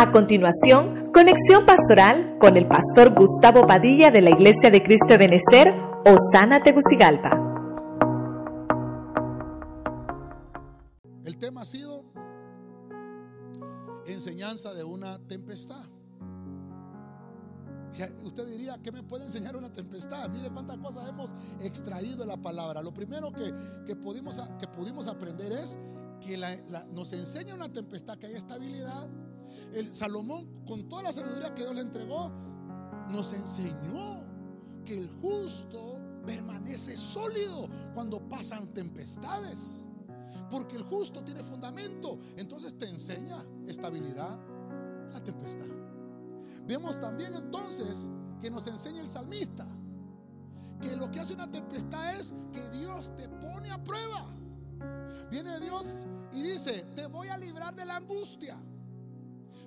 A continuación, conexión pastoral con el pastor Gustavo Padilla de la Iglesia de Cristo de Benecer, Osana Tegucigalpa. El tema ha sido enseñanza de una tempestad. Usted diría, ¿qué me puede enseñar una tempestad? Mire cuántas cosas hemos extraído de la palabra. Lo primero que, que, pudimos, que pudimos aprender es que nos enseña una tempestad, que hay estabilidad. El Salomón, con toda la sabiduría que Dios le entregó, nos enseñó que el justo permanece sólido cuando pasan tempestades. Porque el justo tiene fundamento. Entonces te enseña estabilidad la tempestad. Vemos también entonces que nos enseña el salmista que lo que hace una tempestad es que Dios te pone a prueba. Viene Dios y dice, te voy a librar de la angustia.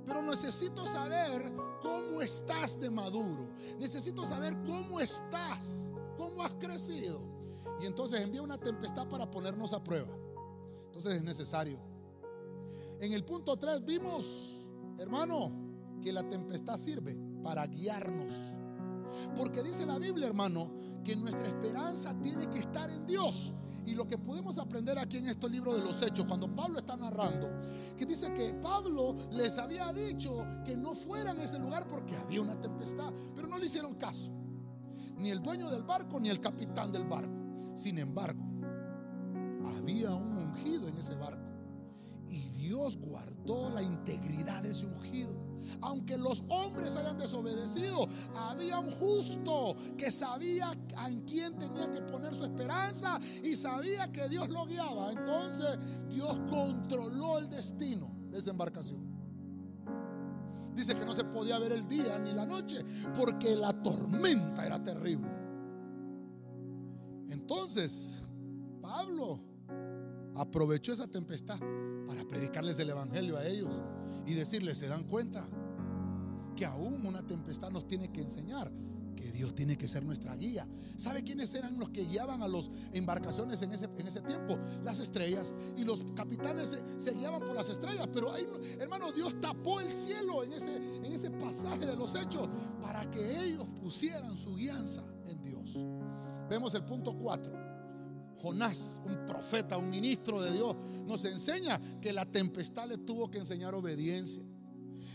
Pero necesito saber cómo estás de maduro. Necesito saber cómo estás, cómo has crecido. Y entonces envía una tempestad para ponernos a prueba. Entonces es necesario. En el punto 3 vimos, hermano, que la tempestad sirve para guiarnos. Porque dice la Biblia, hermano, que nuestra esperanza tiene que estar en Dios. Y lo que podemos aprender aquí en este libro de los Hechos, cuando Pablo está narrando, que dice que Pablo les había dicho que no fueran a ese lugar porque había una tempestad, pero no le hicieron caso. Ni el dueño del barco ni el capitán del barco. Sin embargo, había un ungido en ese barco. Y Dios guardó la integridad de ese ungido. Aunque los hombres hayan desobedecido, había un justo que sabía en quién tenía que poner su esperanza y sabía que Dios lo guiaba. Entonces Dios controló el destino de esa embarcación. Dice que no se podía ver el día ni la noche porque la tormenta era terrible. Entonces, Pablo aprovechó esa tempestad para predicarles el Evangelio a ellos y decirles, ¿se dan cuenta? Aún una tempestad nos tiene que enseñar que Dios tiene que ser nuestra guía. ¿Sabe quiénes eran los que guiaban a las embarcaciones en ese, en ese tiempo? Las estrellas. Y los capitanes se, guiaban por las estrellas. Pero ahí, hermano, Dios tapó el cielo en ese, en ese pasaje de los hechos para que ellos pusieran su guianza en Dios. Vemos el punto 4. Jonás, un profeta, un ministro de Dios, nos enseña que la tempestad le tuvo que enseñar obediencia.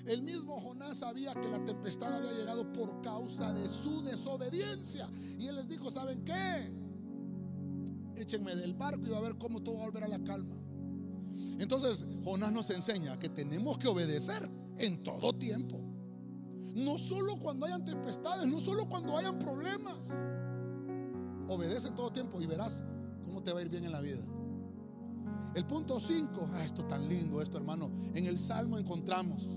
El mismo Jonás sabía que la tempestad había llegado por causa de su desobediencia. Y él les dijo, ¿saben qué? Échenme del barco y va a ver cómo todo va a volver a la calma. Entonces Jonás nos enseña que tenemos que obedecer en todo tiempo. No solo cuando hayan tempestades, no solo cuando hayan problemas. Obedece en todo tiempo y verás cómo te va a ir bien en la vida. El punto 5, ah, esto tan lindo, esto hermano, en el Salmo encontramos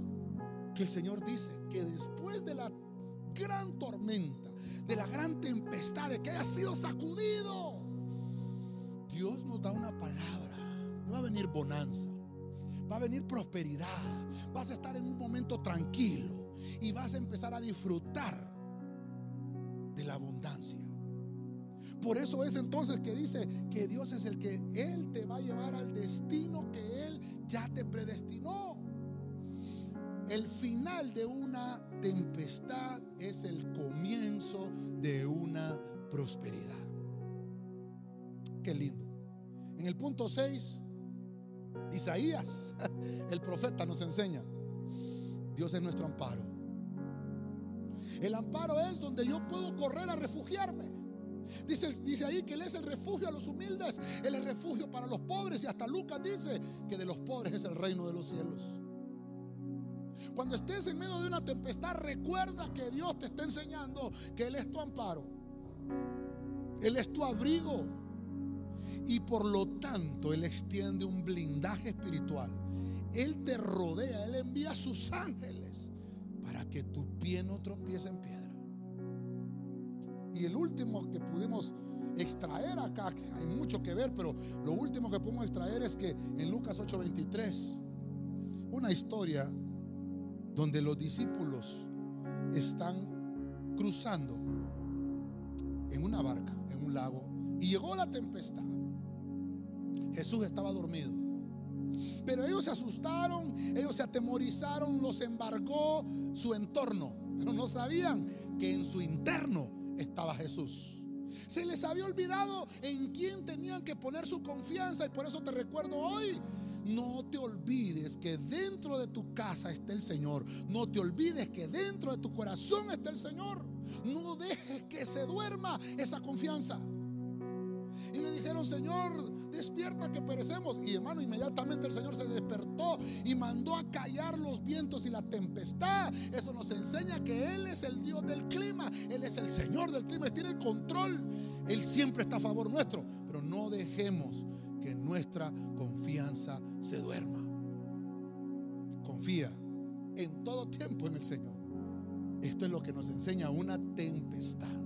que el Señor dice que después de la gran tormenta, de la gran tempestad, de que haya sido sacudido, Dios nos da una palabra. Va a venir bonanza, va a venir prosperidad, vas a estar en un momento tranquilo y vas a empezar a disfrutar de la abundancia. Por eso es entonces que dice que Dios es el que Él te va a llevar al destino que Él ya te predestinó. El final de una tempestad es el comienzo de una prosperidad. Qué lindo. En el punto 6, Isaías, el profeta, nos enseña, Dios es nuestro amparo. El amparo es donde yo puedo correr a refugiarme. Dice, dice ahí que Él es el refugio a los humildes, Él es refugio para los pobres y hasta Lucas dice que de los pobres es el reino de los cielos. Cuando estés en medio de una tempestad, recuerda que Dios te está enseñando que Él es tu amparo, Él es tu abrigo y por lo tanto Él extiende un blindaje espiritual. Él te rodea, Él envía a sus ángeles para que tu pie no tropiece en piedra. Y el último que pudimos extraer acá, hay mucho que ver, pero lo último que podemos extraer es que en Lucas 8:23, una historia donde los discípulos están cruzando en una barca, en un lago, y llegó la tempestad. Jesús estaba dormido. Pero ellos se asustaron, ellos se atemorizaron, los embargó su entorno. Pero no sabían que en su interno estaba Jesús. Se les había olvidado en quién tenían que poner su confianza y por eso te recuerdo hoy. No te olvides que dentro de tu casa está el Señor. No te olvides que dentro de tu corazón está el Señor. No dejes que se duerma esa confianza. Y le dijeron, Señor, despierta que perecemos. Y hermano, inmediatamente el Señor se despertó y mandó a callar los vientos y la tempestad. Eso nos enseña que Él es el Dios del clima. Él es el Señor del clima. Él tiene el control. Él siempre está a favor nuestro. Pero no dejemos que nuestra confianza se duerma. Confía en todo tiempo en el Señor. Esto es lo que nos enseña una tempestad.